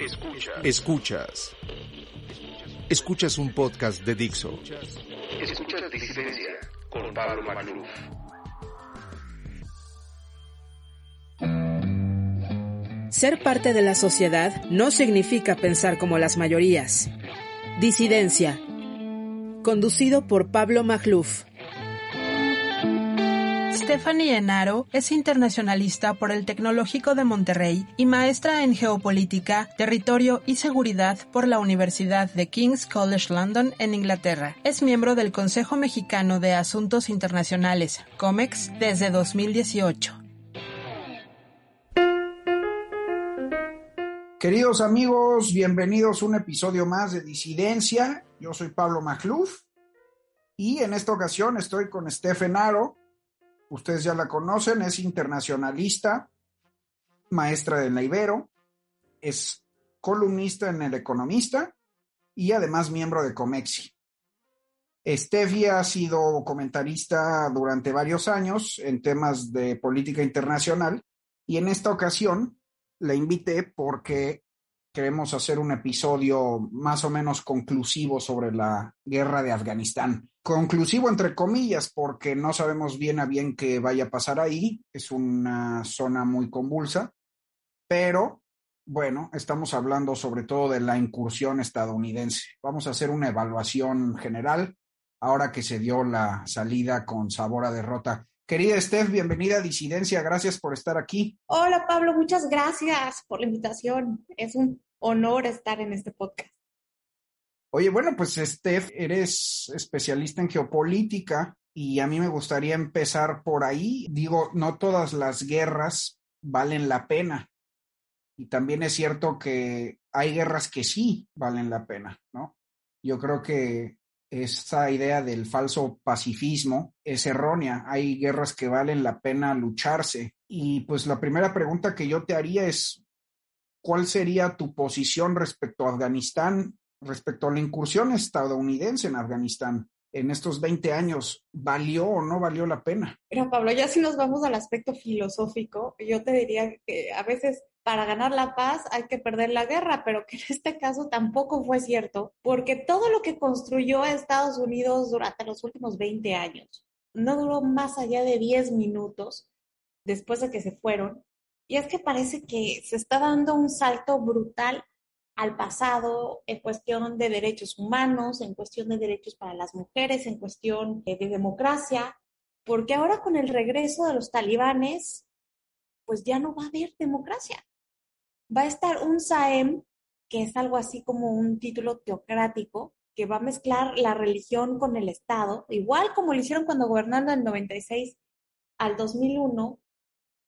Escuchas. Escuchas. Escuchas un podcast de Dixo. Escuchas Disidencia con Pablo Magluf. Ser parte de la sociedad no significa pensar como las mayorías. Disidencia. Conducido por Pablo Magluf. Stephanie Enaro es internacionalista por el Tecnológico de Monterrey y maestra en geopolítica, territorio y seguridad por la Universidad de King's College London en Inglaterra. Es miembro del Consejo Mexicano de Asuntos Internacionales, COMEX, desde 2018. Queridos amigos, bienvenidos a un episodio más de Disidencia. Yo soy Pablo Magluf y en esta ocasión estoy con Stephen Aro. Ustedes ya la conocen, es internacionalista, maestra de la Ibero, es columnista en El Economista y además miembro de Comexi. Steffi ha sido comentarista durante varios años en temas de política internacional y en esta ocasión la invité porque queremos hacer un episodio más o menos conclusivo sobre la guerra de Afganistán. Conclusivo entre comillas, porque no sabemos bien a bien qué vaya a pasar ahí. Es una zona muy convulsa, pero bueno, estamos hablando sobre todo de la incursión estadounidense. Vamos a hacer una evaluación general ahora que se dio la salida con sabor a derrota. Querida Steph, bienvenida a Disidencia, gracias por estar aquí. Hola Pablo, muchas gracias por la invitación. Es un honor estar en este podcast. Oye, bueno, pues Steph, eres especialista en geopolítica y a mí me gustaría empezar por ahí. Digo, no todas las guerras valen la pena. Y también es cierto que hay guerras que sí valen la pena, ¿no? Yo creo que esa idea del falso pacifismo es errónea. Hay guerras que valen la pena lucharse. Y pues la primera pregunta que yo te haría es, ¿cuál sería tu posición respecto a Afganistán, respecto a la incursión estadounidense en Afganistán? En estos 20 años, ¿valió o no valió la pena? Pero Pablo, ya si nos vamos al aspecto filosófico, yo te diría que a veces para ganar la paz hay que perder la guerra, pero que en este caso tampoco fue cierto, porque todo lo que construyó Estados Unidos durante los últimos 20 años no duró más allá de 10 minutos después de que se fueron. Y es que parece que se está dando un salto brutal al pasado en cuestión de derechos humanos, en cuestión de derechos para las mujeres, en cuestión de democracia, porque ahora con el regreso de los talibanes, pues ya no va a haber democracia va a estar un SAEM, que es algo así como un título teocrático, que va a mezclar la religión con el Estado, igual como lo hicieron cuando gobernaron del 96 al 2001,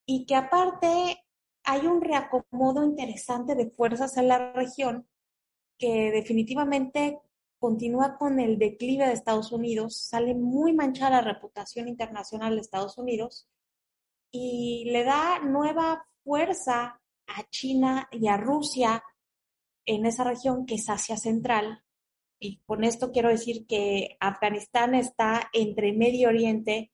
y que aparte hay un reacomodo interesante de fuerzas en la región que definitivamente continúa con el declive de Estados Unidos, sale muy manchada la reputación internacional de Estados Unidos y le da nueva fuerza a China y a Rusia en esa región que es Asia Central. Y con esto quiero decir que Afganistán está entre Medio Oriente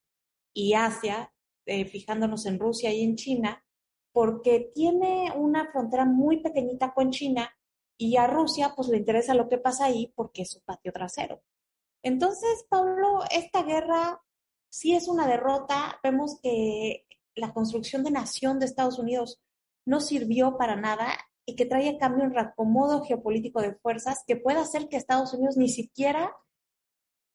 y Asia, eh, fijándonos en Rusia y en China, porque tiene una frontera muy pequeñita con China y a Rusia pues le interesa lo que pasa ahí porque es su patio trasero. Entonces, Pablo, esta guerra sí es una derrota. Vemos que la construcción de nación de Estados Unidos no sirvió para nada y que trae a cambio un reacomodo geopolítico de fuerzas que pueda hacer que Estados Unidos ni siquiera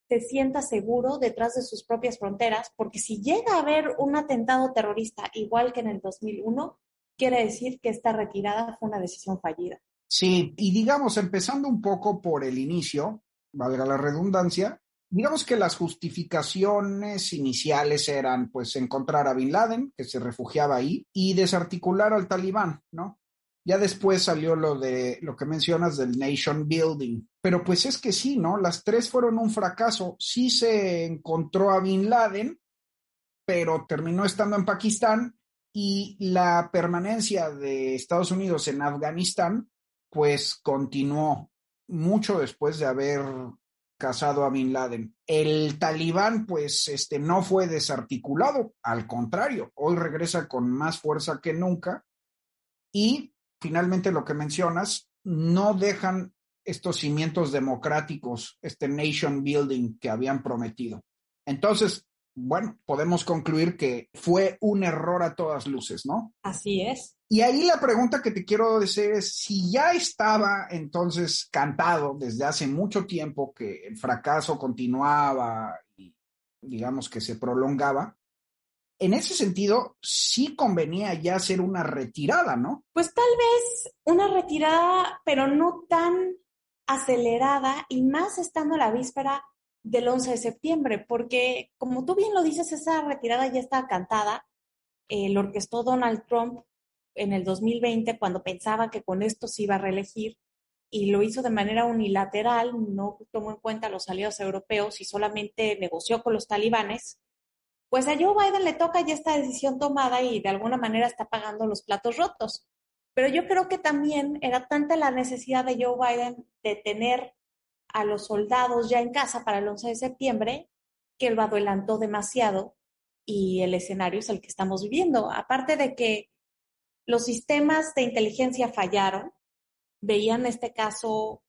se sienta seguro detrás de sus propias fronteras, porque si llega a haber un atentado terrorista igual que en el 2001, quiere decir que esta retirada fue una decisión fallida. Sí, y digamos, empezando un poco por el inicio, valga la redundancia, digamos que las justificaciones iniciales eran pues encontrar a Bin Laden, que se refugiaba ahí, y desarticular al talibán, ¿no? Ya después salió lo de lo que mencionas del nation building. Pero pues es que sí, ¿no? Las tres fueron un fracaso. Sí se encontró a Bin Laden, pero terminó estando en Pakistán y la permanencia de Estados Unidos en Afganistán pues continuó mucho después de haber casado a Bin Laden. El talibán, pues, este, no fue desarticulado, al contrario, hoy regresa con más fuerza que nunca. Y finalmente lo que mencionas, no dejan estos cimientos democráticos, este nation building que habían prometido. Entonces, bueno, podemos concluir que fue un error a todas luces, ¿no? Así es. Y ahí la pregunta que te quiero decir es, si ya estaba entonces cantado desde hace mucho tiempo que el fracaso continuaba y digamos que se prolongaba, en ese sentido sí convenía ya hacer una retirada, ¿no? Pues tal vez una retirada, pero no tan acelerada y más estando la víspera del 11 de septiembre, porque como tú bien lo dices, esa retirada ya está cantada. Eh, lo orquestó Donald Trump en el 2020 cuando pensaba que con esto se iba a reelegir y lo hizo de manera unilateral, no tomó en cuenta los aliados europeos y solamente negoció con los talibanes. Pues a Joe Biden le toca ya esta decisión tomada y de alguna manera está pagando los platos rotos. Pero yo creo que también era tanta la necesidad de Joe Biden de tener a los soldados ya en casa para el 11 de septiembre, que lo adelantó demasiado y el escenario es el que estamos viviendo. Aparte de que los sistemas de inteligencia fallaron, veían este caso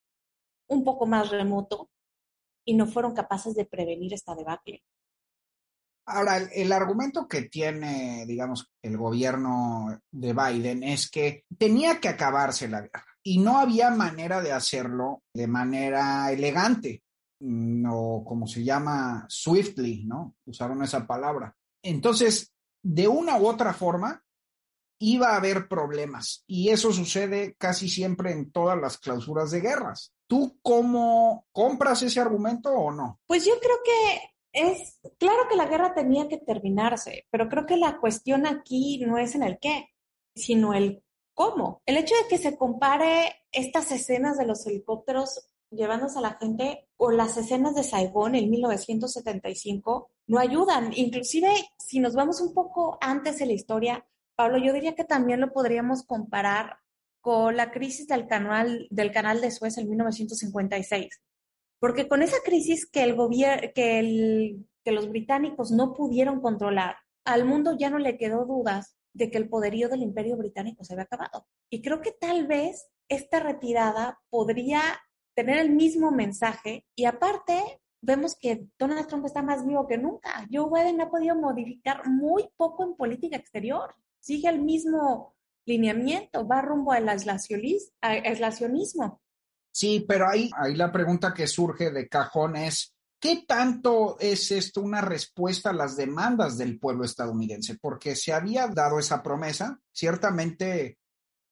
un poco más remoto y no fueron capaces de prevenir esta debacle. Ahora, el, el, argumento que tiene, digamos, el gobierno de Biden es que tenía que acabarse la guerra y no había manera de hacerlo de manera elegante mm, o como se llama swiftly, ¿no? Usaron esa palabra. Entonces, de una u otra forma, iba a haber problemas y eso sucede casi siempre en todas las clausuras de guerras. ¿Tú cómo compras ese argumento o no? Pues yo creo que es claro que la guerra tenía que terminarse, pero creo que la cuestión aquí no es en el qué, sino el cómo. El hecho de que se compare estas escenas de los helicópteros llevándose a la gente o las escenas de Saigón en 1975 no ayudan. Inclusive, si nos vamos un poco antes en la historia, Pablo, yo diría que también lo podríamos comparar con la crisis del canal, del canal de Suez en 1956. Porque con esa crisis que, el que, que los británicos no pudieron controlar, al mundo ya no le quedó dudas de que el poderío del imperio británico se había acabado. Y creo que tal vez esta retirada podría tener el mismo mensaje y aparte vemos que Donald Trump está más vivo que nunca. Joe Biden ha podido modificar muy poco en política exterior. Sigue el mismo lineamiento, va rumbo al aislacionismo. Sí, pero ahí, ahí la pregunta que surge de cajón es, ¿Qué tanto es esto una respuesta a las demandas del pueblo estadounidense? Porque se había dado esa promesa, ciertamente,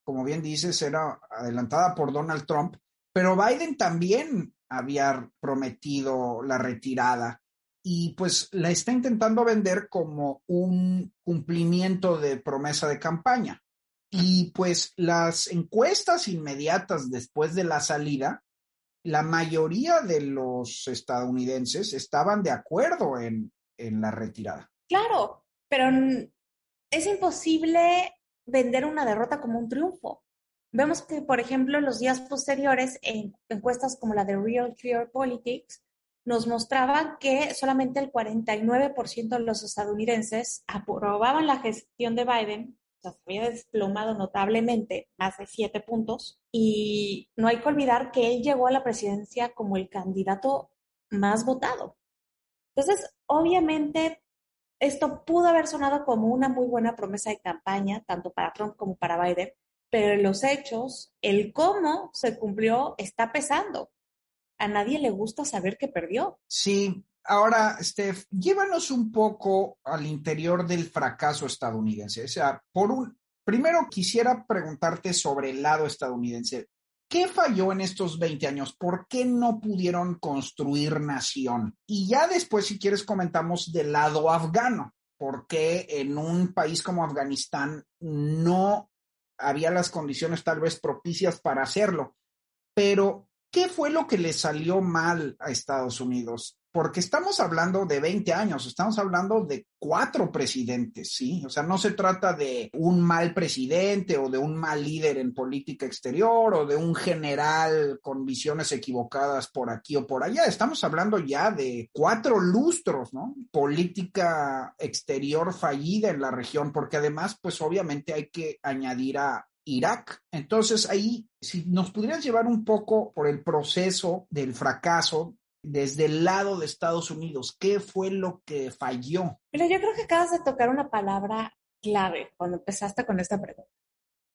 como bien dices, era adelantada por Donald Trump, pero Biden también había prometido la retirada y pues la está intentando vender como un cumplimiento de promesa de campaña. Y pues las encuestas inmediatas después de la salida la mayoría de los estadounidenses estaban de acuerdo en, en la retirada. Claro, pero es imposible vender una derrota como un triunfo. Vemos que, por ejemplo, en los días posteriores, en encuestas como la de Real Clear Politics, nos mostraban que solamente el 49% de los estadounidenses aprobaban la gestión de Biden se había desplomado notablemente, más de siete puntos, y no hay que olvidar que él llegó a la presidencia como el candidato más votado. Entonces, obviamente, esto pudo haber sonado como una muy buena promesa de campaña, tanto para Trump como para Biden, pero los hechos, el cómo se cumplió está pesando. A nadie le gusta saber que perdió. Sí, Ahora, Steph, llévanos un poco al interior del fracaso estadounidense. O sea, por un, primero quisiera preguntarte sobre el lado estadounidense. ¿Qué falló en estos 20 años? ¿Por qué no pudieron construir nación? Y ya después, si quieres, comentamos del lado afgano. ¿Por qué en un país como Afganistán no había las condiciones tal vez propicias para hacerlo? Pero, ¿qué fue lo que le salió mal a Estados Unidos? porque estamos hablando de 20 años, estamos hablando de cuatro presidentes, ¿sí? O sea, no se trata de un mal presidente o de un mal líder en política exterior o de un general con visiones equivocadas por aquí o por allá. Estamos hablando ya de cuatro lustros, ¿no? Política exterior fallida en la región, porque además, pues obviamente hay que añadir a Irak. Entonces ahí, si nos pudieras llevar un poco por el proceso del fracaso desde el lado de Estados Unidos, ¿qué fue lo que falló? Pero yo creo que acabas de tocar una palabra clave cuando empezaste con esta pregunta.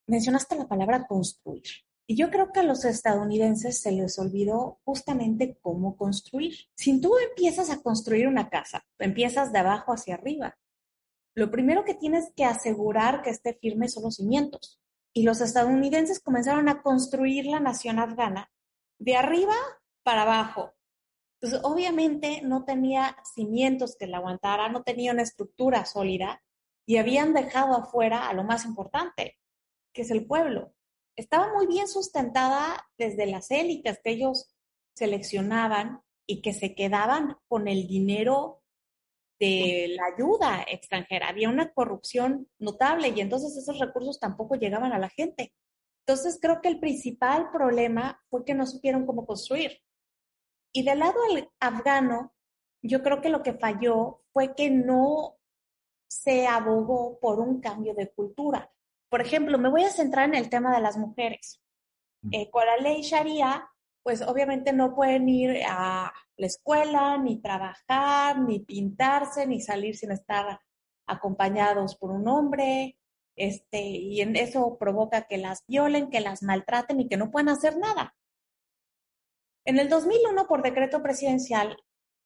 Mencionaste la palabra construir. Y yo creo que a los estadounidenses se les olvidó justamente cómo construir. Si tú empiezas a construir una casa, empiezas de abajo hacia arriba. Lo primero que tienes que asegurar que esté firme son los cimientos. Y los estadounidenses comenzaron a construir la nación afgana de arriba para abajo. Entonces, obviamente no tenía cimientos que la aguantara, no tenía una estructura sólida y habían dejado afuera a lo más importante, que es el pueblo estaba muy bien sustentada desde las élites que ellos seleccionaban y que se quedaban con el dinero de la ayuda extranjera. Había una corrupción notable y entonces esos recursos tampoco llegaban a la gente. Entonces creo que el principal problema fue que no supieron cómo construir. Y del lado afgano, yo creo que lo que falló fue que no se abogó por un cambio de cultura. Por ejemplo, me voy a centrar en el tema de las mujeres. Eh, con la ley Sharia, pues obviamente no pueden ir a la escuela, ni trabajar, ni pintarse, ni salir sin estar acompañados por un hombre, este, y en eso provoca que las violen, que las maltraten y que no puedan hacer nada. En el 2001, por decreto presidencial,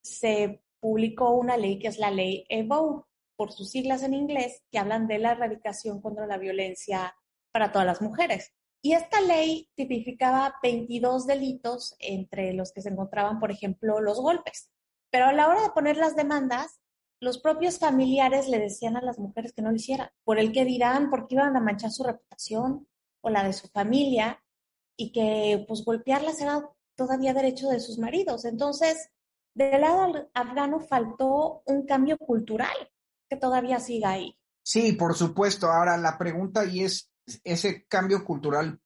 se publicó una ley que es la ley EBO, por sus siglas en inglés, que hablan de la erradicación contra la violencia para todas las mujeres. Y esta ley tipificaba 22 delitos entre los que se encontraban, por ejemplo, los golpes. Pero a la hora de poner las demandas, los propios familiares le decían a las mujeres que no lo hicieran, por el que dirán, porque iban a manchar su reputación o la de su familia, y que pues golpearlas era todavía derecho de sus maridos. Entonces, del lado afgano faltó un cambio cultural que todavía siga ahí. Sí, por supuesto. Ahora la pregunta y es, ¿ese cambio cultural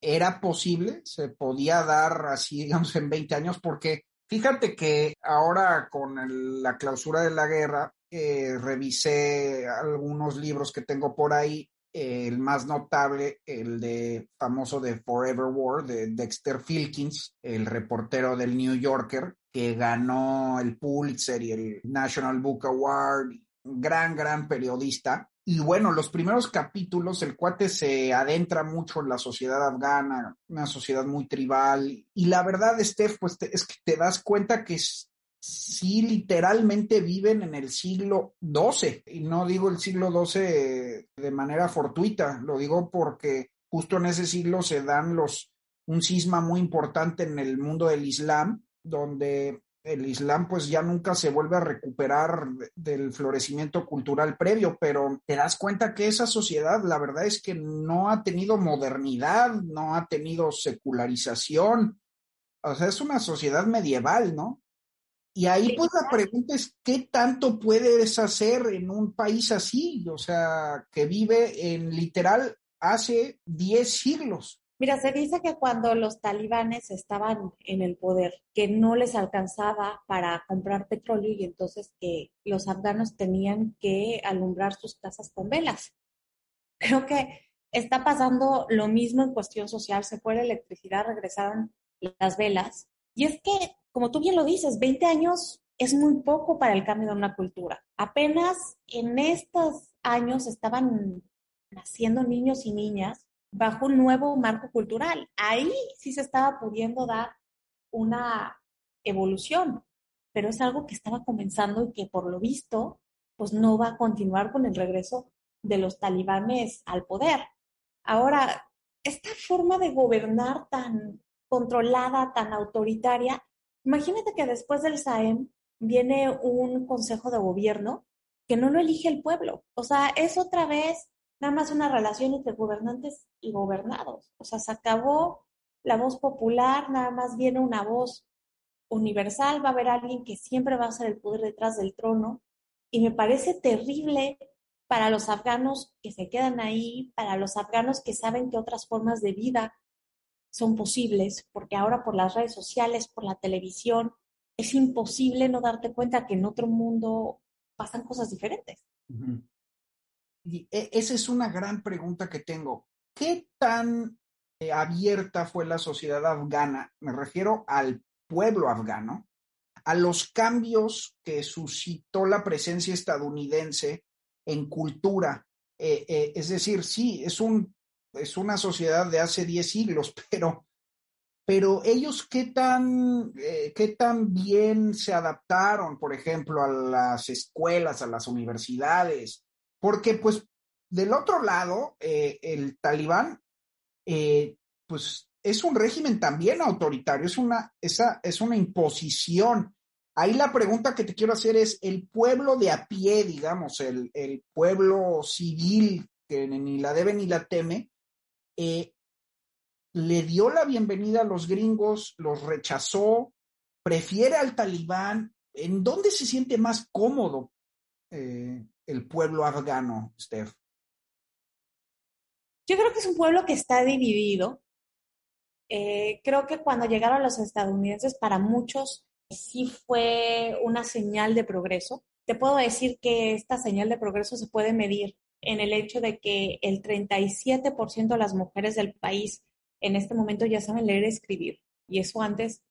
era posible? ¿Se podía dar así, digamos, en 20 años? Porque fíjate que ahora con la clausura de la guerra, eh, revisé algunos libros que tengo por ahí. el más notable, el de famoso de Forever War, de Dexter Filkins, el reportero del New Yorker, que ganó el Pulitzer y el National Book Award gran, gran periodista. Y bueno, los primeros capítulos, el cuate se adentra mucho en la sociedad afgana, una sociedad muy tribal. Y la verdad, Steph, pues es que te das cuenta que sí literalmente viven en el siglo XII. Y no digo el siglo XII de manera fortuita, lo digo porque justo en ese siglo se dan los, un cisma muy importante en el mundo del Islam, donde el Islam pues ya nunca se vuelve a recuperar del florecimiento cultural previo, pero te das cuenta que esa sociedad la verdad es que no ha tenido modernidad, no ha tenido secularización, o sea, es una sociedad medieval, ¿no? Y ahí pues la pregunta es, ¿qué tanto puedes hacer en un país así? O sea, que vive en literal hace 10 siglos. Mira, se dice que cuando los talibanes estaban en el poder, que no les alcanzaba para comprar petróleo y entonces que los afganos tenían que alumbrar sus casas con velas. Creo que está pasando lo mismo en cuestión social. Se fue la electricidad, regresaron las velas. Y es que, como tú bien lo dices, 20 años es muy poco para el cambio de una cultura. Apenas en estos años estaban naciendo niños y niñas bajo un nuevo marco cultural. Ahí sí se estaba pudiendo dar una evolución, pero es algo que estaba comenzando y que por lo visto, pues no va a continuar con el regreso de los talibanes al poder. Ahora, esta forma de gobernar tan controlada, tan autoritaria, imagínate que después del SAEM viene un consejo de gobierno que no lo elige el pueblo. O sea, es otra vez nada más una relación entre gobernantes y gobernados. O sea, se acabó la voz popular, nada más viene una voz universal, va a haber alguien que siempre va a ser el poder detrás del trono. Y me parece terrible para los afganos que se quedan ahí, para los afganos que saben que otras formas de vida son posibles, porque ahora por las redes sociales, por la televisión, es imposible no darte cuenta que en otro mundo pasan cosas diferentes. E, esa es una gran pregunta que tengo. ¿qué tan eh, abierta fue la sociedad afgana? Me refiero al pueblo afgano, a los cambios que suscitó la presencia estadounidense en cultura. Eh, eh, es decir, sí, es, un, es una sociedad de hace 10 siglos, pero, pero ellos qué tan, qué tan bien se adaptaron, por ejemplo, a las escuelas, a las universidades, porque pues del otro lado, eh, el talibán, eh, pues es un régimen también autoritario, es una, esa, es una imposición. Ahí la pregunta que te quiero hacer es, el pueblo de a pie, digamos, el, el pueblo civil que ni la debe ni la teme, eh, le dio la bienvenida a los gringos, los rechazó, prefiere al talibán. ¿En dónde se siente más cómodo el pueblo afgano, Steph? Yo creo que es un pueblo que está dividido. Eh, creo que cuando llegaron los estadounidenses, para muchos sí fue una señal de progreso. Te puedo decir que esta señal de progreso se puede medir en el hecho de que el 37% de las mujeres del país en este momento ya saben leer y escribir. Y eso antes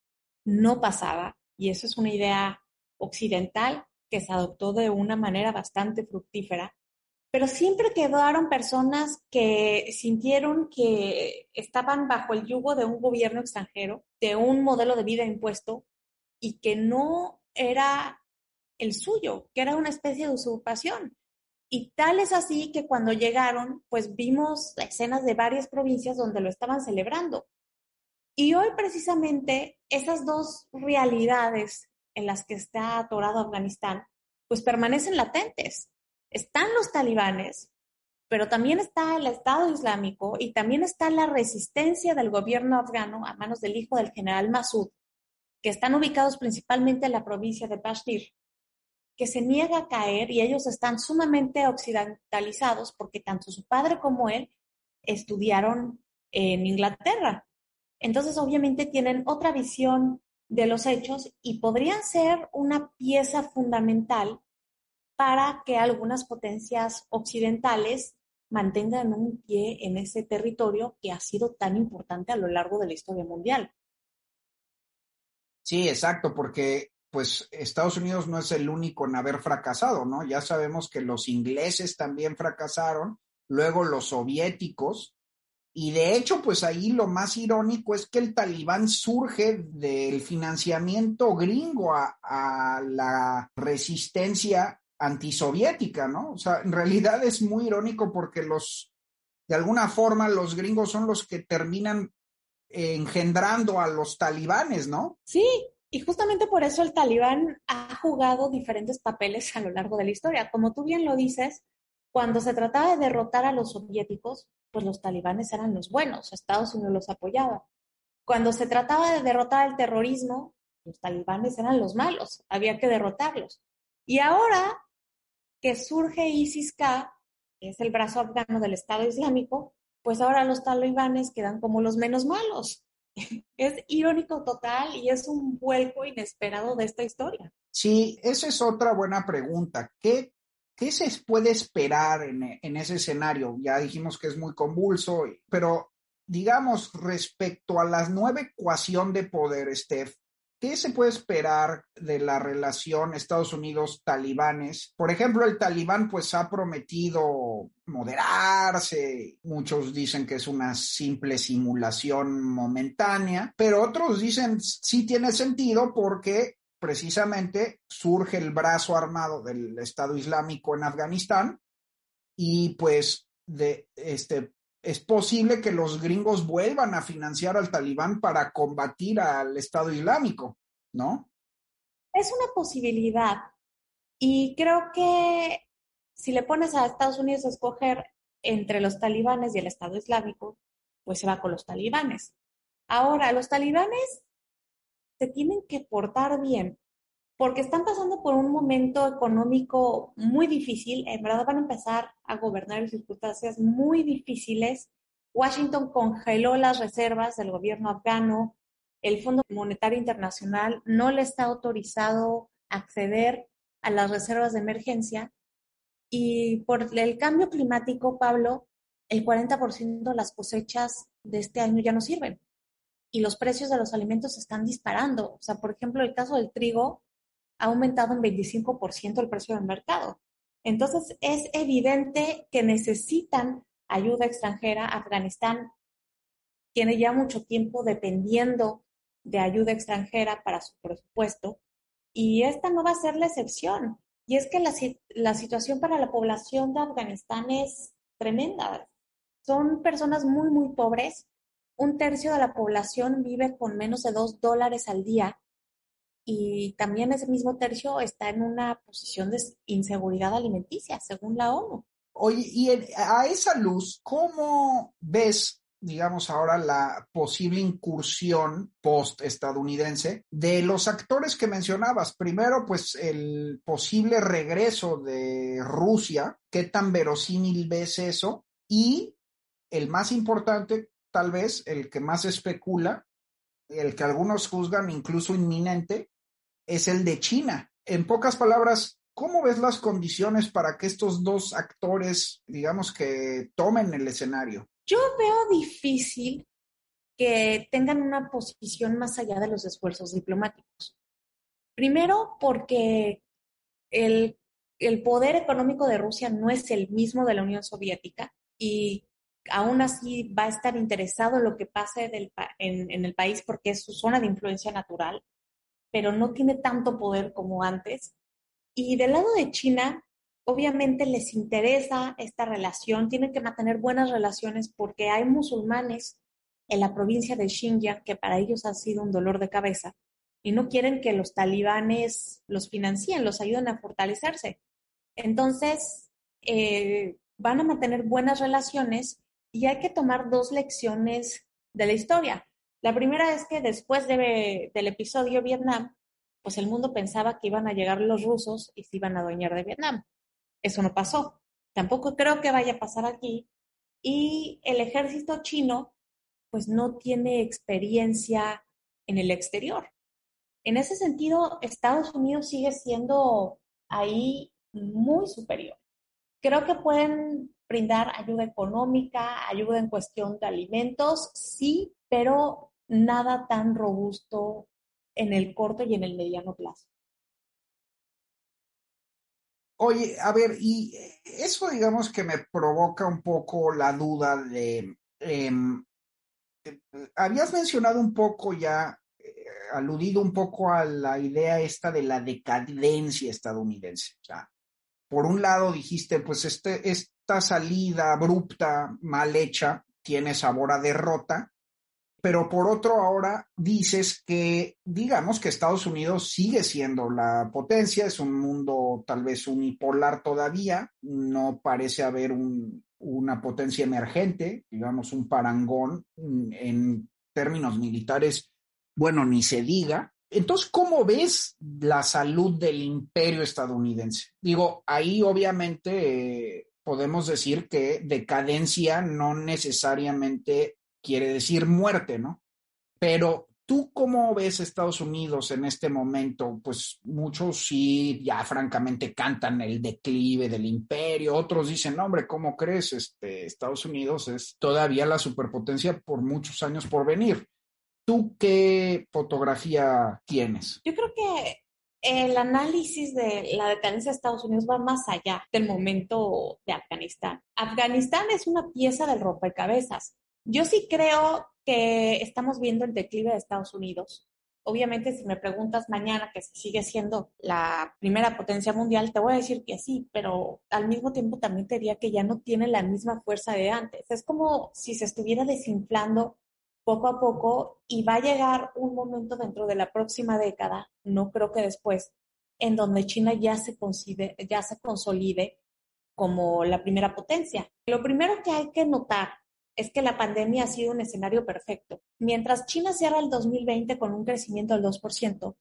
no pasaba. Y eso es una idea occidental que se adoptó de una manera bastante fructífera pero siempre quedaron personas que sintieron que estaban bajo el yugo de un gobierno extranjero, de un modelo de vida impuesto y que no era el suyo, que era una especie de usurpación. Y tal es así que cuando llegaron, pues vimos escenas de varias provincias donde lo estaban celebrando. Y hoy precisamente esas dos realidades en las que está atorado Afganistán, pues permanecen latentes están los talibanes, pero también está el Estado Islámico y también está la resistencia del gobierno afgano a manos del hijo del general Massoud, que están ubicados principalmente en la provincia de Bashir, que se niega a caer y ellos están sumamente occidentalizados porque tanto su padre como él estudiaron en Inglaterra. Entonces, obviamente, tienen otra visión de los hechos y podrían ser una pieza fundamental para que algunas potencias occidentales mantengan un pie en ese territorio que ha sido tan importante a lo largo de la historia mundial. Sí, exacto, porque pues Estados Unidos no es el único en haber fracasado, ¿no? Ya sabemos que los ingleses también fracasaron, luego los soviéticos, y de hecho, pues ahí lo más irónico es que el talibán surge del financiamiento gringo a, la resistencia antisoviética, ¿no? O sea, en realidad es muy irónico porque los, de alguna forma, los gringos son los que terminan engendrando a los talibanes, ¿no? Sí, y justamente por eso el talibán ha jugado diferentes papeles a lo largo de la historia. Como tú bien lo dices, cuando se trataba de derrotar a los soviéticos, pues los talibanes eran los buenos, Estados Unidos los apoyaba. Cuando se trataba de derrotar el terrorismo, los talibanes eran los malos, había que derrotarlos. Y ahora que surge ISIS-K, que es el brazo afgano del Estado Islámico, pues ahora los talibanes quedan como los menos malos. Es irónico total y es un vuelco inesperado de esta historia. Sí, esa es otra buena pregunta. ¿Qué, qué se puede esperar en, ese escenario? Ya dijimos que es muy convulso, pero digamos, respecto a la nueva ecuación de poder, Steph, ¿Qué se puede esperar de la relación Estados Unidos-talibanes? Por ejemplo, el talibán pues ha prometido moderarse, muchos dicen que es una simple simulación momentánea, pero otros dicen sí tiene sentido porque precisamente surge el brazo armado del Estado Islámico en Afganistán y pues este es posible que los gringos vuelvan a financiar al talibán para combatir al Estado Islámico, ¿no? Es una posibilidad. Y creo que si le pones a Estados Unidos a escoger entre los talibanes y el Estado Islámico, pues se va con los talibanes. Ahora, los talibanes se tienen que portar bien, porque están pasando por un momento económico muy difícil. En verdad van a empezar a gobernar en circunstancias muy difíciles. Washington congeló las reservas del gobierno afgano. El Fondo Monetario Internacional no le está autorizado acceder a las reservas de emergencia. Y por el cambio climático, Pablo, el 40% de las cosechas de este año ya no sirven y los precios de los alimentos están disparando. O sea, por ejemplo, el caso del trigo ha aumentado en 25% el precio del mercado. Entonces, es evidente que necesitan ayuda extranjera. Afganistán tiene ya mucho tiempo dependiendo de ayuda extranjera para su presupuesto y esta no va a ser la excepción. Y es que la, la situación para la población de Afganistán es tremenda. Son personas muy, muy pobres. Un tercio de la población vive con menos de dos dólares al día y también ese mismo tercio está en una posición de inseguridad alimenticia, según la ONU. Oye, y a esa luz, ¿cómo ves, digamos, ahora la posible incursión post-estadounidense de los actores que mencionabas? Primero, pues el posible regreso de Rusia, ¿qué tan verosímil ves eso? Y el más importante, tal vez, el que más especula, el que algunos juzgan incluso inminente, es el de China. En pocas palabras, ¿cómo ves las condiciones para que estos dos actores, digamos, que tomen el escenario? Yo veo difícil que tengan una posición más allá de los esfuerzos diplomáticos. Primero, porque el, poder económico de Rusia no es el mismo de la Unión Soviética y aún así va a estar interesado en lo que pase en el país porque es su zona de influencia natural pero no tiene tanto poder como antes. Y del lado de China, obviamente les interesa esta relación, tienen que mantener buenas relaciones porque hay musulmanes en la provincia de Xinjiang que para ellos ha sido un dolor de cabeza y no quieren que los talibanes los financien, los ayuden a fortalecerse. Entonces, eh, van a mantener buenas relaciones y hay que tomar dos lecciones de la historia. La primera es que después del episodio Vietnam, pues el mundo pensaba que iban a llegar los rusos y se iban a adueñar de Vietnam. Eso no pasó. Tampoco creo que vaya a pasar aquí. Y el ejército chino, pues no tiene experiencia en el exterior. En ese sentido, Estados Unidos sigue siendo ahí muy superior. Creo que pueden brindar ayuda económica, ayuda en cuestión de alimentos, sí, pero nada tan robusto en el corto y en el mediano plazo. Oye, a ver, y eso digamos que me provoca un poco la duda de, em, habías mencionado un poco ya, eh, aludido un poco a la idea esta de la decadencia estadounidense. O por un lado dijiste, pues este, esta salida abrupta, mal hecha, tiene sabor a derrota, pero por otro ahora dices que, digamos que Estados Unidos sigue siendo la potencia, es un mundo tal vez unipolar todavía, no parece haber una potencia emergente, digamos un parangón en términos militares, bueno, ni se diga. Entonces, ¿cómo ves la salud del imperio estadounidense? Digo, ahí obviamente eh, podemos decir que decadencia no necesariamente quiere decir muerte, ¿no? Pero tú cómo ves Estados Unidos en este momento? Pues muchos sí, ya francamente cantan el declive del imperio, otros dicen, no, hombre, ¿cómo crees? Este, Estados Unidos es todavía la superpotencia por muchos años por venir. ¿Tú qué fotografía tienes? Yo creo que el análisis de la decadencia de Estados Unidos va más allá del momento de Afganistán. Afganistán es una pieza del rompecabezas. Yo sí creo que estamos viendo el declive de Estados Unidos. Obviamente, si me preguntas mañana que sigue siendo la primera potencia mundial, te voy a decir que sí, pero al mismo tiempo también te diría que ya no tiene la misma fuerza de antes. Es como si se estuviera desinflando poco a poco y va a llegar un momento dentro de la próxima década, no creo que después, en donde China ya se, ya se consolide como la primera potencia. Lo primero que hay que notar es que la pandemia ha sido un escenario perfecto. Mientras China cierra el 2020 con un crecimiento del 2%,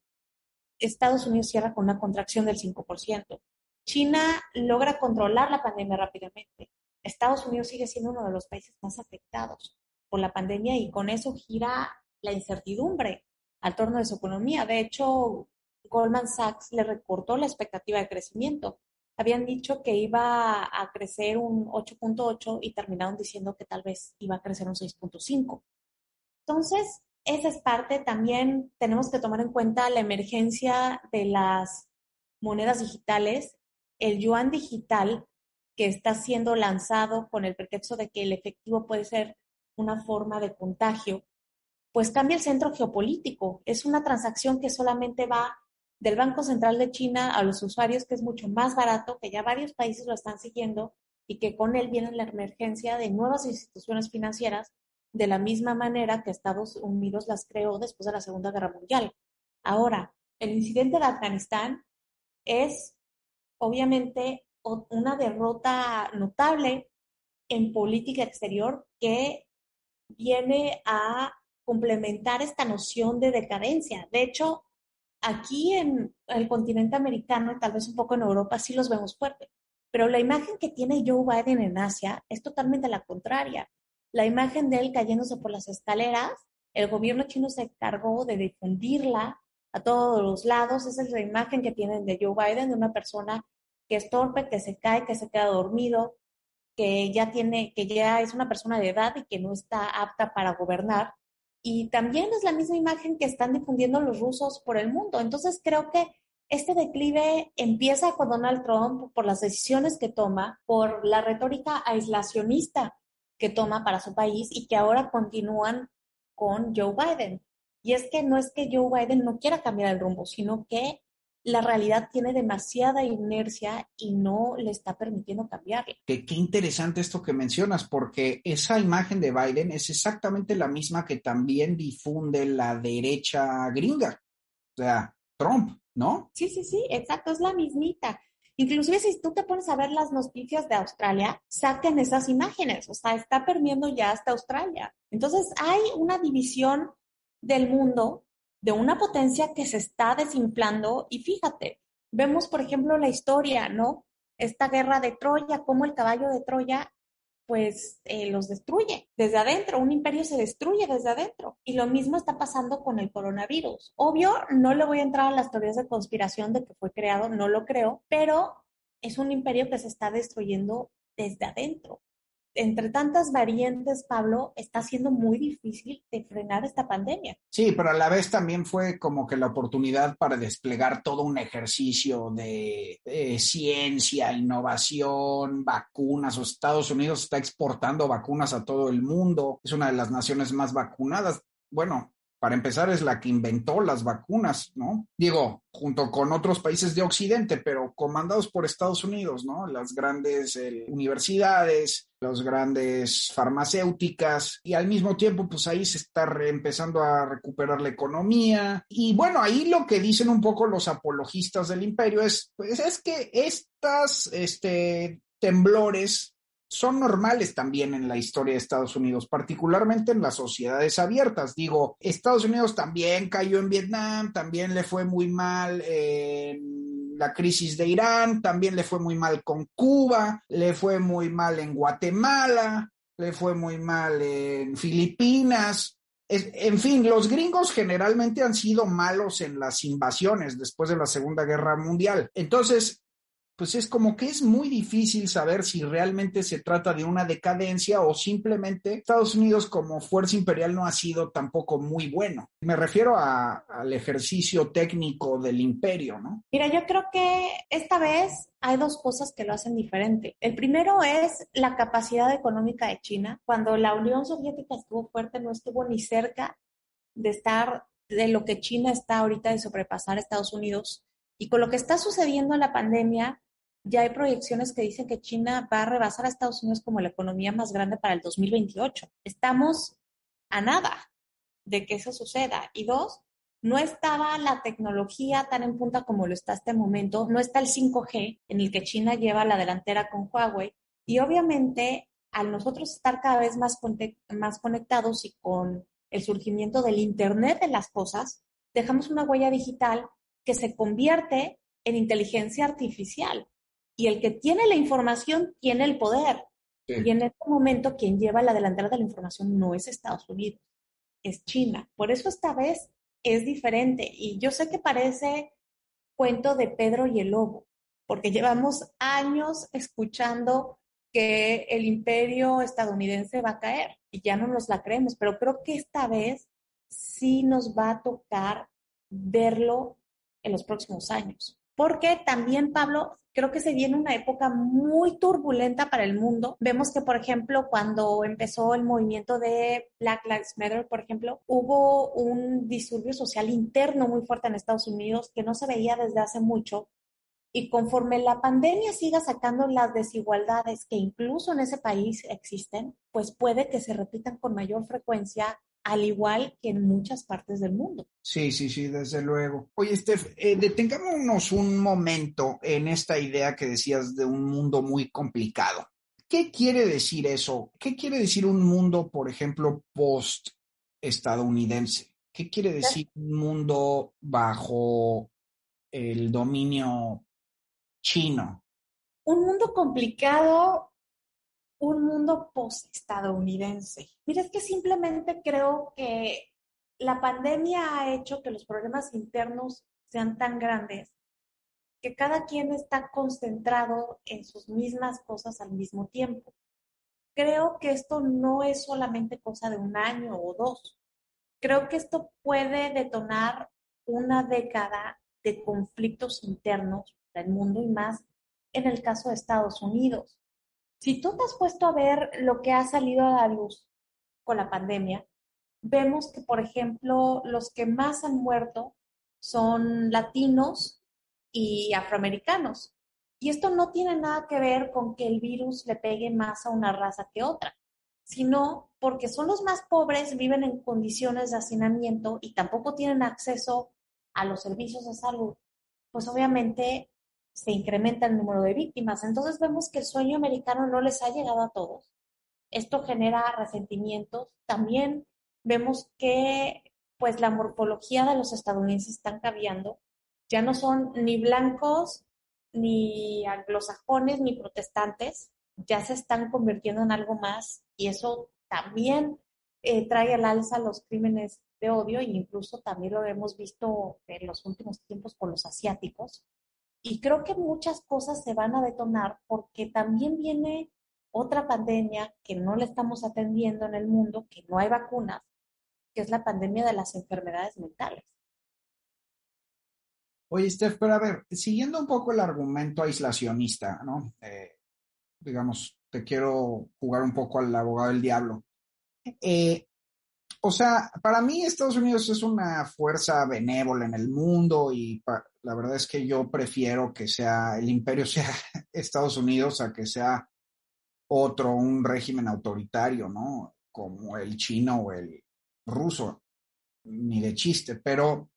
Estados Unidos cierra con una contracción del 5%. China logra controlar la pandemia rápidamente. Estados Unidos sigue siendo uno de los países más afectados por la pandemia y con eso gira la incertidumbre al torno de su economía. De hecho, Goldman Sachs le recortó la expectativa de crecimiento habían dicho que iba a crecer un 8.8 y terminaron diciendo que tal vez iba a crecer un 6.5. Entonces, esa es parte. También tenemos que tomar en cuenta la emergencia de las monedas digitales, el yuan digital que está siendo lanzado con el pretexto de que el efectivo puede ser una forma de contagio, pues cambia el centro geopolítico. Es una transacción que solamente va del Banco Central de China a los usuarios, que es mucho más barato, que ya varios países lo están siguiendo y que con él viene la emergencia de nuevas instituciones financieras, de la misma manera que Estados Unidos las creó después de la Segunda Guerra Mundial. Ahora, el incidente de Afganistán es obviamente una derrota notable en política exterior que viene a complementar esta noción de decadencia. De hecho, aquí en el continente americano y tal vez un poco en Europa sí los vemos fuertes, pero la imagen que tiene Joe Biden en Asia es totalmente la contraria. La imagen de él cayéndose por las escaleras, el gobierno chino se encargó de difundirla a todos los lados. Esa es la imagen que tienen de Joe Biden, de una persona que es torpe, que se cae, que se queda dormido, que ya tiene, que ya es una persona de edad y que no está apta para gobernar. Y también es la misma imagen que están difundiendo los rusos por el mundo. Entonces creo que este declive empieza con Donald Trump por las decisiones que toma, por la retórica aislacionista que toma para su país y que ahora continúan con Joe Biden. Y es que no es que Joe Biden no quiera cambiar el rumbo, sino que la realidad tiene demasiada inercia y no le está permitiendo cambiarla. Qué, interesante esto que mencionas, porque esa imagen de Biden es exactamente la misma que también difunde la derecha gringa, o sea, Trump, ¿no? Sí, sí, sí, exacto, es la mismita. Inclusive si tú te pones a ver las noticias de Australia, saquen esas imágenes, o sea, está perdiendo ya hasta Australia. Entonces hay una división del mundo de una potencia que se está desinflando y fíjate, vemos por ejemplo la historia, ¿no? Esta guerra de Troya, cómo el caballo de Troya pues eh, los destruye desde adentro, un imperio se destruye desde adentro. Y lo mismo está pasando con el coronavirus. Obvio, no le voy a entrar a las teorías de conspiración de que fue creado, no lo creo, pero es un imperio que se está destruyendo desde adentro entre tantas variantes, Pablo, está siendo muy difícil de frenar esta pandemia. Sí, pero a la vez también fue como que la oportunidad para desplegar todo un ejercicio de, ciencia, innovación, vacunas. Estados Unidos está exportando vacunas a todo el mundo. Es una de las naciones más vacunadas. Bueno, para empezar, es la que inventó las vacunas, ¿no? Digo, junto con otros países de Occidente, pero comandados por Estados Unidos, ¿no? Las grandes eh, universidades, las grandes farmacéuticas, y al mismo tiempo, pues ahí se está empezando a recuperar la economía. Y bueno, ahí lo que dicen un poco los apologistas del imperio es, pues es que estas, este, temblores son normales también en la historia de Estados Unidos, particularmente en las sociedades abiertas. Digo, Estados Unidos también cayó en Vietnam, también le fue muy mal en la crisis de Irán, también le fue muy mal con Cuba, le fue muy mal en Guatemala, le fue muy mal en Filipinas. en fin, los gringos generalmente han sido malos en las invasiones después de la Segunda Guerra Mundial. Entonces, pues es como que es muy difícil saber si realmente se trata de una decadencia o simplemente Estados Unidos como fuerza imperial no ha sido tampoco muy bueno. Me refiero al ejercicio técnico del imperio, ¿no? Mira, yo creo que esta vez hay dos cosas que lo hacen diferente. El primero es la capacidad económica de China. Cuando la Unión Soviética estuvo fuerte, no estuvo ni cerca de estar de lo que China está ahorita de sobrepasar a Estados Unidos. Y con lo que está sucediendo en la pandemia, ya hay proyecciones que dicen que China va a rebasar a Estados Unidos como la economía más grande para el 2028. Estamos a nada de que eso suceda. Y dos, no estaba la tecnología tan en punta como lo está este momento, no está el 5G en el que China lleva la delantera con Huawei. Y obviamente, al nosotros estar cada vez más, más conectados y con el surgimiento del Internet de las cosas, dejamos una huella digital que se convierte en inteligencia artificial y el que tiene la información tiene el poder. Y en este momento quien lleva la delantera de la información no es Estados Unidos, es China. Por eso esta vez es diferente. Y yo sé que parece cuento de Pedro y el lobo, porque llevamos años escuchando que el imperio estadounidense va a caer y ya no nos la creemos, pero creo que esta vez sí nos va a tocar verlo en los próximos años. Porque también, Pablo, creo que se viene una época muy turbulenta para el mundo. Vemos que, por ejemplo, cuando empezó el movimiento de Black Lives Matter, por ejemplo, hubo un disturbio social interno muy fuerte en Estados Unidos que no se veía desde hace mucho. Y conforme la pandemia siga sacando las desigualdades que incluso en ese país existen, pues puede que se repitan con mayor frecuencia al igual que en muchas partes del mundo. Sí, sí, sí, desde luego. Oye, Steph, eh, detengámonos un momento en esta idea que decías de un mundo muy complicado. ¿Qué quiere decir eso? ¿Qué quiere decir un mundo, por ejemplo, post-estadounidense? ¿Qué quiere decir un mundo bajo el dominio chino? Un mundo complicado un mundo post-estadounidense. Mira, es que simplemente creo que la pandemia ha hecho que los problemas internos sean tan grandes que cada quien está concentrado en sus mismas cosas al mismo tiempo. Creo que esto no es solamente cosa de un año o dos. Creo que esto puede detonar una década de conflictos internos del mundo y más en el caso de Estados Unidos. Si tú te has puesto a ver lo que ha salido a la luz con la pandemia, vemos que, por ejemplo, los que más han muerto son latinos y afroamericanos. Y esto no tiene nada que ver con que el virus le pegue más a una raza que otra, sino porque son los más pobres, viven en condiciones de hacinamiento y tampoco tienen acceso a los servicios de salud. Pues obviamente se incrementa el número de víctimas. Entonces vemos que el sueño americano no les ha llegado a todos. Esto genera resentimientos. También vemos que pues la morfología de los estadounidenses están cambiando. Ya no son ni blancos, ni anglosajones, ni protestantes. Ya se están convirtiendo en algo más y eso también eh, trae al alza los crímenes de odio e incluso también lo hemos visto en los últimos tiempos con los asiáticos y creo que muchas cosas se van a detonar porque también viene otra pandemia que no le estamos atendiendo en el mundo, que no hay vacunas, que es la pandemia de las enfermedades mentales. Oye, Steph, pero a ver, siguiendo un poco el argumento aislacionista, ¿no? Eh, digamos, te quiero jugar un poco al abogado del diablo. Eh, o sea, para mí Estados Unidos es una fuerza benévola en el mundo y la verdad es que yo prefiero que sea el imperio sea Estados Unidos a que sea otro, un régimen autoritario, ¿no? Como el chino o el ruso, ni de chiste, pero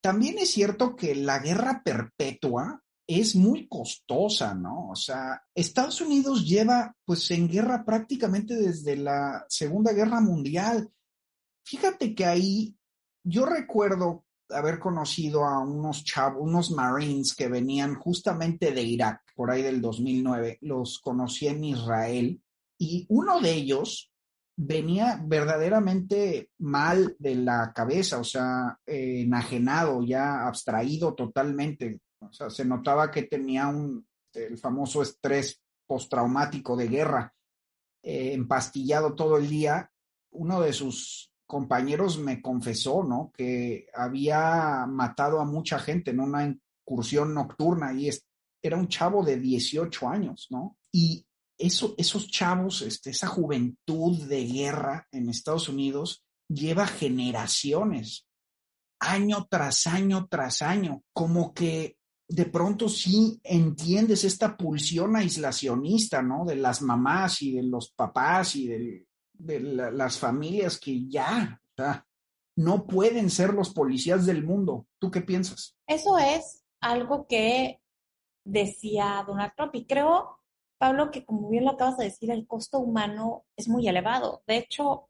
también es cierto que la guerra perpetua es muy costosa, ¿no? O sea, Estados Unidos lleva pues en guerra prácticamente desde la Segunda Guerra Mundial Fíjate que ahí yo recuerdo haber conocido a unos chavos, unos Marines que venían justamente de Irak, por ahí del 2009, los conocí en Israel y uno de ellos venía verdaderamente mal de la cabeza, o sea, enajenado, ya abstraído totalmente. O sea, se notaba que tenía un, el famoso estrés postraumático de guerra, eh, empastillado todo el día. Uno de sus compañeros me confesó, ¿no? Que había matado a mucha gente en una incursión nocturna y era un chavo de 18 años, ¿no? Y eso, esos chavos, este, esa juventud de guerra en Estados Unidos lleva generaciones, año tras año tras año, como que de pronto sí entiendes esta pulsión aislacionista, ¿no? De las mamás y de los papás y del de las familias que ya no pueden ser los policías del mundo. ¿Tú qué piensas? Eso es algo que decía Donald Trump y creo, Pablo, que como bien lo acabas de decir, el costo humano es muy elevado. De hecho,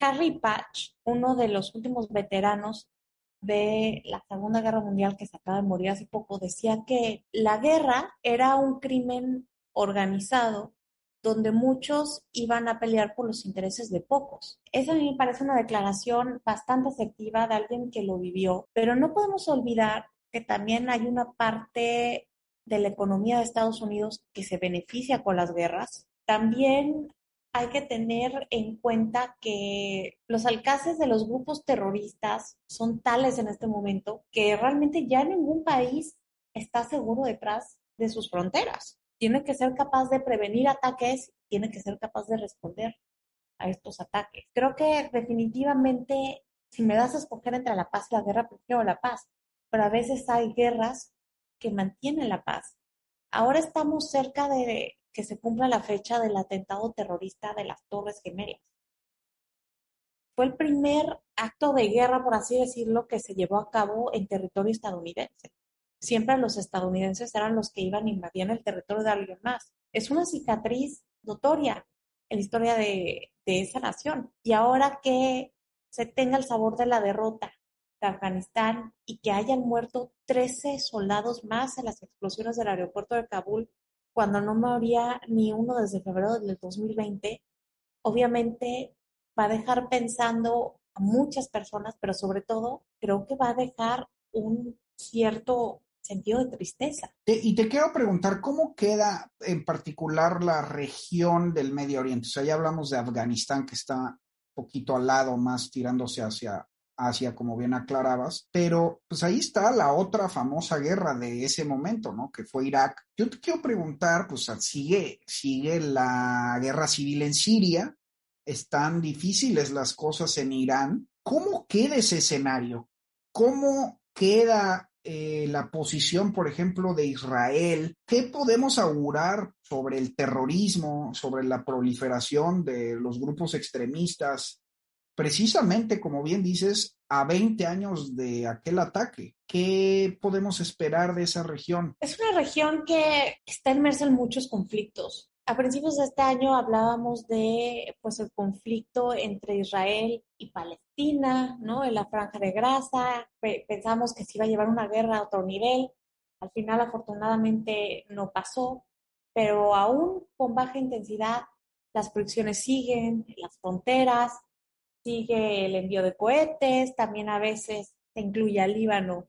Harry Patch, uno de los últimos veteranos de la Segunda Guerra Mundial que se acaba de morir hace poco, decía que la guerra era un crimen organizado donde muchos iban a pelear por los intereses de pocos. Esa a mí me parece una declaración bastante efectiva de alguien que lo vivió, pero no podemos olvidar que también hay una parte de la economía de Estados Unidos que se beneficia con las guerras. También hay que tener en cuenta que los alcances de los grupos terroristas son tales en este momento que realmente ya ningún país está seguro detrás de sus fronteras. Tiene que ser capaz de prevenir ataques, tiene que ser capaz de responder a estos ataques. Creo que definitivamente, si me das a escoger entre la paz y la guerra, prefiero la paz, pero a veces hay guerras que mantienen la paz. Ahora estamos cerca de que se cumpla la fecha del atentado terrorista de las Torres Gemelas. Fue el primer acto de guerra, por así decirlo, que se llevó a cabo en territorio estadounidense. Siempre los estadounidenses eran los que iban a invadir el territorio de alguien más. Es una cicatriz notoria en la historia de, de esa nación. Y ahora que se tenga el sabor de la derrota de Afganistán y que hayan muerto 13 soldados más en las explosiones del aeropuerto de Kabul cuando no moría ni uno desde febrero del 2020, obviamente va a dejar pensando a muchas personas, pero sobre todo creo que va a dejar un cierto sentido de tristeza. Y te quiero preguntar, ¿cómo queda en particular la región del Medio Oriente? O sea, ya hablamos de Afganistán, que está un poquito al lado, más tirándose hacia Asia, como bien aclarabas, pero pues ahí está la otra famosa guerra de ese momento, ¿no? Que fue Irak. Yo te quiero preguntar, pues sigue, sigue la guerra civil en Siria, están difíciles las cosas en Irán. ¿Cómo queda ese escenario? ¿Cómo queda eh, la posición, por ejemplo, de Israel? ¿Qué podemos augurar sobre el terrorismo, sobre la proliferación de los grupos extremistas precisamente, como bien dices, a 20 años de aquel ataque. ¿Qué podemos esperar de esa región? Es una región que está inmersa en muchos conflictos. A principios de este año hablábamos de pues el conflicto entre Israel y Palestina, ¿no? En la franja de Gaza. Pensamos que se iba a llevar una guerra a otro nivel. Al final, afortunadamente, no pasó, pero aún con baja intensidad, las fricciones siguen, las fronteras, sigue el envío de cohetes, también a veces se incluye al Líbano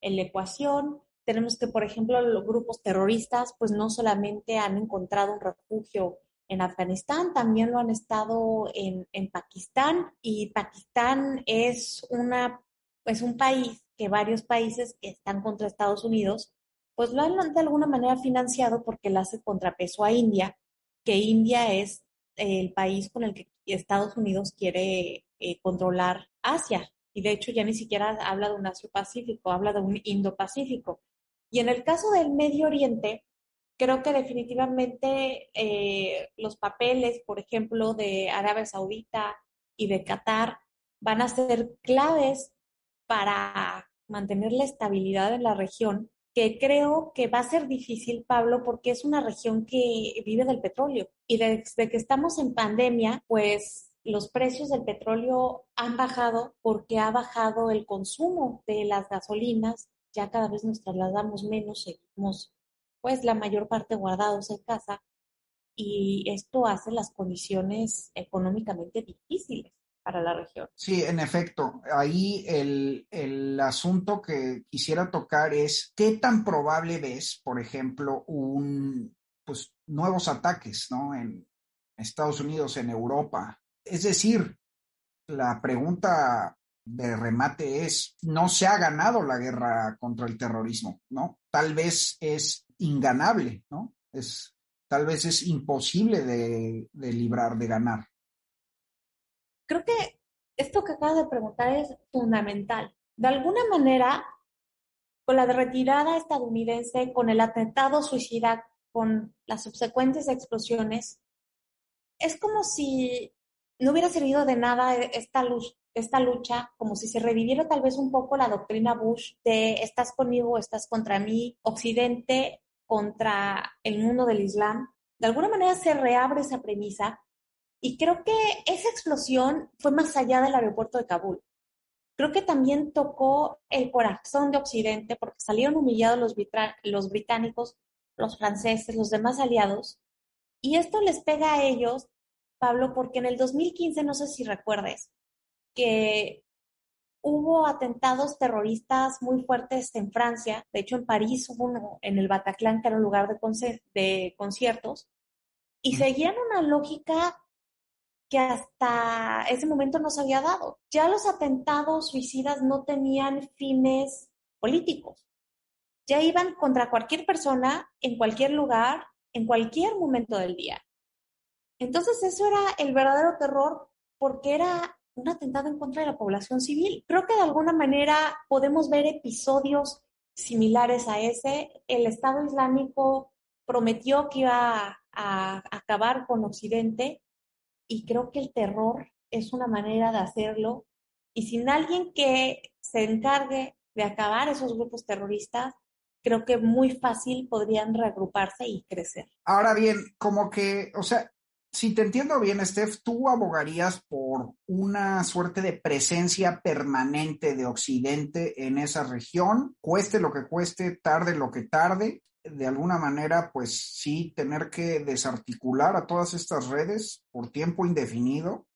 en la ecuación. Tenemos que, por ejemplo, los grupos terroristas, pues no solamente han encontrado un refugio en Afganistán, también lo han estado en, en Pakistán y Pakistán es, una, pues un país que varios países que están contra Estados Unidos, pues lo han de alguna manera financiado porque le hace contrapeso a India, que India es el país con el que Estados Unidos quiere eh, controlar Asia. Y de hecho ya ni siquiera habla de un Asia-Pacífico, habla de un Indo-Pacífico. Y en el caso del Medio Oriente, creo que definitivamente eh, los papeles, por ejemplo, de Arabia Saudita y de Qatar van a ser claves para mantener la estabilidad en la región que creo que va a ser difícil, Pablo, porque es una región que vive del petróleo. Y desde que estamos en pandemia, pues los precios del petróleo han bajado porque ha bajado el consumo de las gasolinas. Ya cada vez nos trasladamos menos, seguimos pues la mayor parte guardados en casa y esto hace las condiciones económicamente difíciles para la región. Sí, en efecto, ahí el, el, asunto que quisiera tocar es qué tan probable ves, por ejemplo, un pues nuevos ataques, ¿no? En Estados Unidos, en Europa. Es decir, la pregunta de remate es, no se ha ganado la guerra contra el terrorismo, ¿no? Tal vez es inganable, ¿no? Es, tal vez es imposible de, de librar, de ganar creo que esto que acabas de preguntar es fundamental. De alguna manera, con la retirada estadounidense, con el atentado suicida, con las subsecuentes explosiones, es como si no hubiera servido de nada esta, luz, esta lucha, como si se reviviera tal vez un poco la doctrina Bush de estás conmigo, estás contra mí, Occidente contra el mundo del Islam. De alguna manera se reabre esa premisa y creo que esa explosión fue más allá del aeropuerto de Kabul. Creo que también tocó el corazón de Occidente porque salieron humillados los, los británicos, los franceses, los demás aliados. Y esto les pega a ellos, Pablo, porque en el 2015, no sé si recuerdes, que hubo atentados terroristas muy fuertes en Francia. De hecho, en París hubo uno en el Bataclan, que era un lugar de, de conciertos. Y seguían una lógica que hasta ese momento no se había dado. Ya los atentados suicidas no tenían fines políticos. Ya iban contra cualquier persona, en cualquier lugar, en cualquier momento del día. Entonces eso era el verdadero terror porque era un atentado en contra de la población civil. Creo que de alguna manera podemos ver episodios similares a ese. El Estado Islámico prometió que iba a, acabar con Occidente y creo que el terror es una manera de hacerlo. Y sin alguien que se encargue de acabar esos grupos terroristas, creo que muy fácil podrían reagruparse y crecer. Ahora bien, como que, o sea, si te entiendo bien, Steph, tú abogarías por una suerte de presencia permanente de Occidente en esa región, cueste lo que cueste, tarde lo que tarde, de alguna manera, pues sí, tener que desarticular a todas estas redes por tiempo indefinido.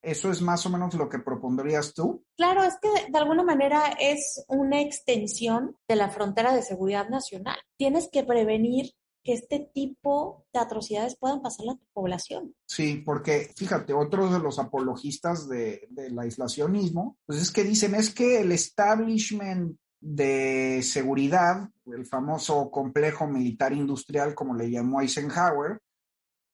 ¿Eso es más o menos lo que propondrías tú? Claro, es que de alguna manera es una extensión de la frontera de seguridad nacional. Tienes que prevenir que este tipo de atrocidades puedan pasar a tu población. Sí, porque fíjate, otros de los apologistas de, del aislacionismo, pues es que dicen es que el establishment de seguridad, el famoso complejo militar industrial, como le llamó Eisenhower,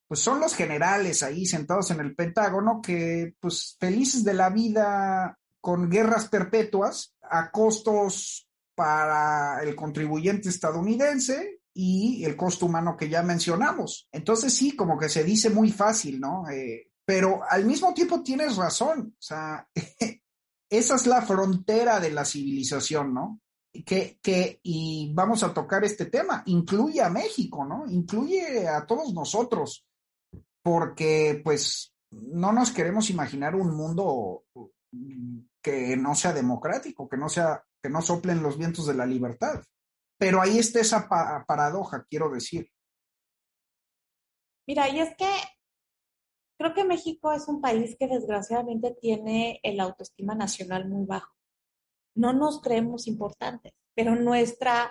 pues son los generales ahí sentados en el Pentágono que, pues, felices de la vida con guerras perpetuas a costos para el contribuyente estadounidense y el costo humano que ya mencionamos. Entonces sí, como que se dice muy fácil, ¿no? Eh, pero al mismo tiempo tienes razón, o sea, esa es la frontera de la civilización, ¿no? Que, que, y vamos a tocar este tema, incluye a México, ¿no? Incluye a todos nosotros, porque pues no nos queremos imaginar un mundo que no sea democrático, que no sea, que no soplen los vientos de la libertad. Pero ahí está esa paradoja, quiero decir. Mira, y es que creo que México es un país que desgraciadamente tiene el autoestima nacional muy bajo. No nos creemos importantes, pero nuestra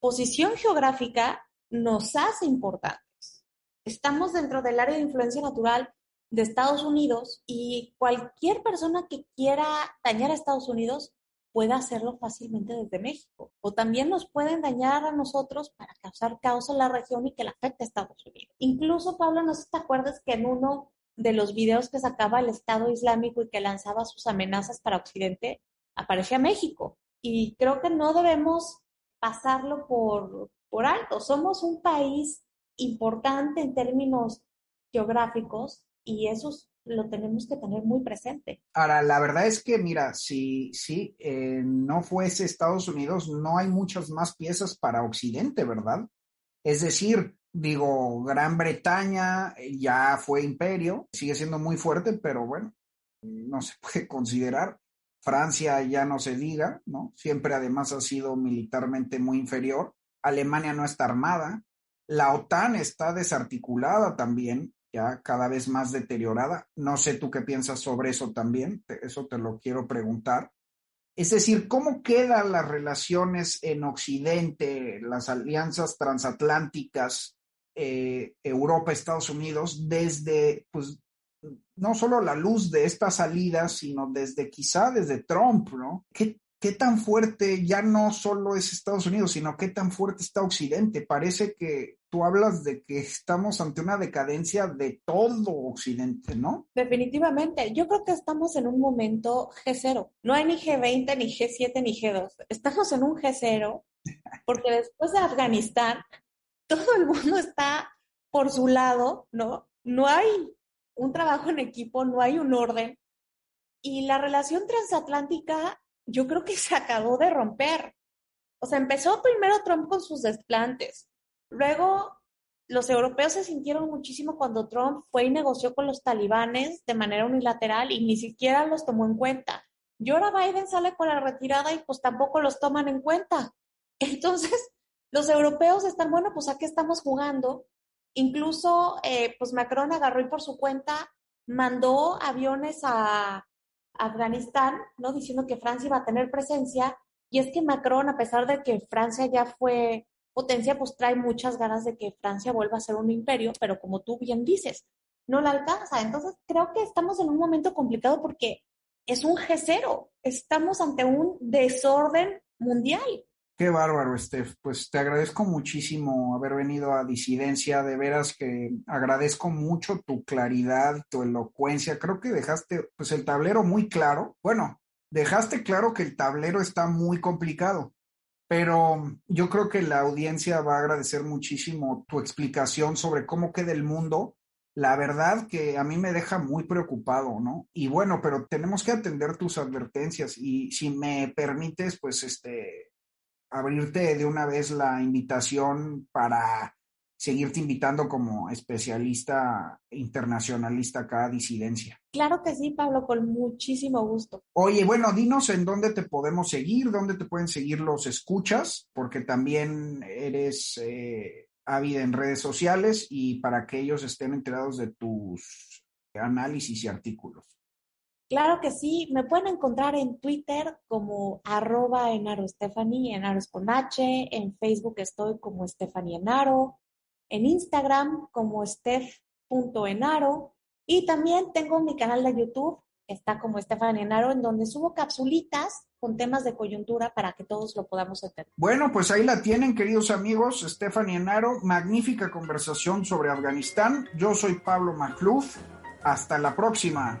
posición geográfica nos hace importantes. Estamos dentro del área de influencia natural de Estados Unidos y cualquier persona que quiera dañar a Estados Unidos puede hacerlo fácilmente desde México. O también nos pueden dañar a nosotros para causar caos en la región y que la afecte a Estados Unidos. Incluso, Pablo, no sé si te acuerdas que en uno de los videos que sacaba el Estado Islámico y que lanzaba sus amenazas para Occidente, aparecía México. Y creo que no debemos pasarlo por, por alto. Somos un país importante en términos geográficos y esos lo tenemos que tener muy presente. Ahora, la verdad es que, mira, si, si eh, no fuese Estados Unidos, no hay muchas más piezas para Occidente, ¿verdad? Es decir, digo, Gran Bretaña ya fue imperio, sigue siendo muy fuerte, pero bueno, no se puede considerar. Francia ya no se diga, ¿no? Siempre además ha sido militarmente muy inferior. Alemania no está armada. La OTAN está desarticulada también ya cada vez más deteriorada. No sé tú qué piensas sobre eso también, eso te lo quiero preguntar. Es decir, ¿cómo quedan las relaciones en Occidente, las alianzas transatlánticas, eh, Europa, Estados Unidos, desde, pues, no solo la luz de esta salida, sino desde quizá desde Trump, ¿no? ¿Qué, ¿Qué tan fuerte ya no solo es Estados Unidos, sino qué tan fuerte está Occidente? Parece que tú hablas de que estamos ante una decadencia de todo Occidente, ¿no? Definitivamente. Yo creo que estamos en un momento G0. No hay ni G20, ni G7, ni G2. Estamos en un G0 porque después de Afganistán, todo el mundo está por su lado, ¿no? No hay un trabajo en equipo, no hay un orden. Y la relación transatlántica yo creo que se acabó de romper. O sea, empezó primero Trump con sus desplantes. Luego, los europeos se sintieron muchísimo cuando Trump fue y negoció con los talibanes de manera unilateral y ni siquiera los tomó en cuenta. Y ahora Biden sale con la retirada y pues tampoco los toman en cuenta. Entonces, los europeos están, bueno, pues aquí estamos jugando. Incluso, eh, pues Macron agarró y por su cuenta mandó aviones a, Afganistán, ¿no? Diciendo que Francia iba a tener presencia. Y es que Macron, a pesar de que Francia ya fue potencia, pues trae muchas ganas de que Francia vuelva a ser un imperio, pero como tú bien dices, no la alcanza. Entonces creo que estamos en un momento complicado porque es un G0, estamos ante un desorden mundial. Qué bárbaro, Steph. Pues te agradezco muchísimo haber venido a Disidencia. De veras que agradezco mucho tu claridad, tu elocuencia. Creo que dejaste pues el tablero muy claro. Bueno, dejaste claro que el tablero está muy complicado, pero yo creo que la audiencia va a agradecer muchísimo tu explicación sobre cómo queda el mundo la verdad que a mí me deja muy preocupado, ¿no? Y bueno, pero tenemos que atender tus advertencias y si me permites, pues este, abrirte de una vez la invitación para seguirte invitando como especialista internacionalista acá a disidencia. Claro que sí, Pablo, con muchísimo gusto. Oye, bueno, dinos en dónde te podemos seguir, dónde te pueden seguir los escuchas, porque también eres eh, ávida en redes sociales y para que ellos estén enterados de tus análisis y artículos. Claro que sí, me pueden encontrar en Twitter como arroba enaro Stephanie, enaro es con H, en Facebook estoy como Stephanie Enaro, en Instagram como steph.enaro y también tengo mi canal de YouTube, está como Stephanie Enaro, en donde subo capsulitas con temas de coyuntura para que todos lo podamos entender. Bueno, pues ahí la tienen, queridos amigos. Stephanie Enaro, magnífica conversación sobre Afganistán. Yo soy Pablo Macluf. Hasta la próxima.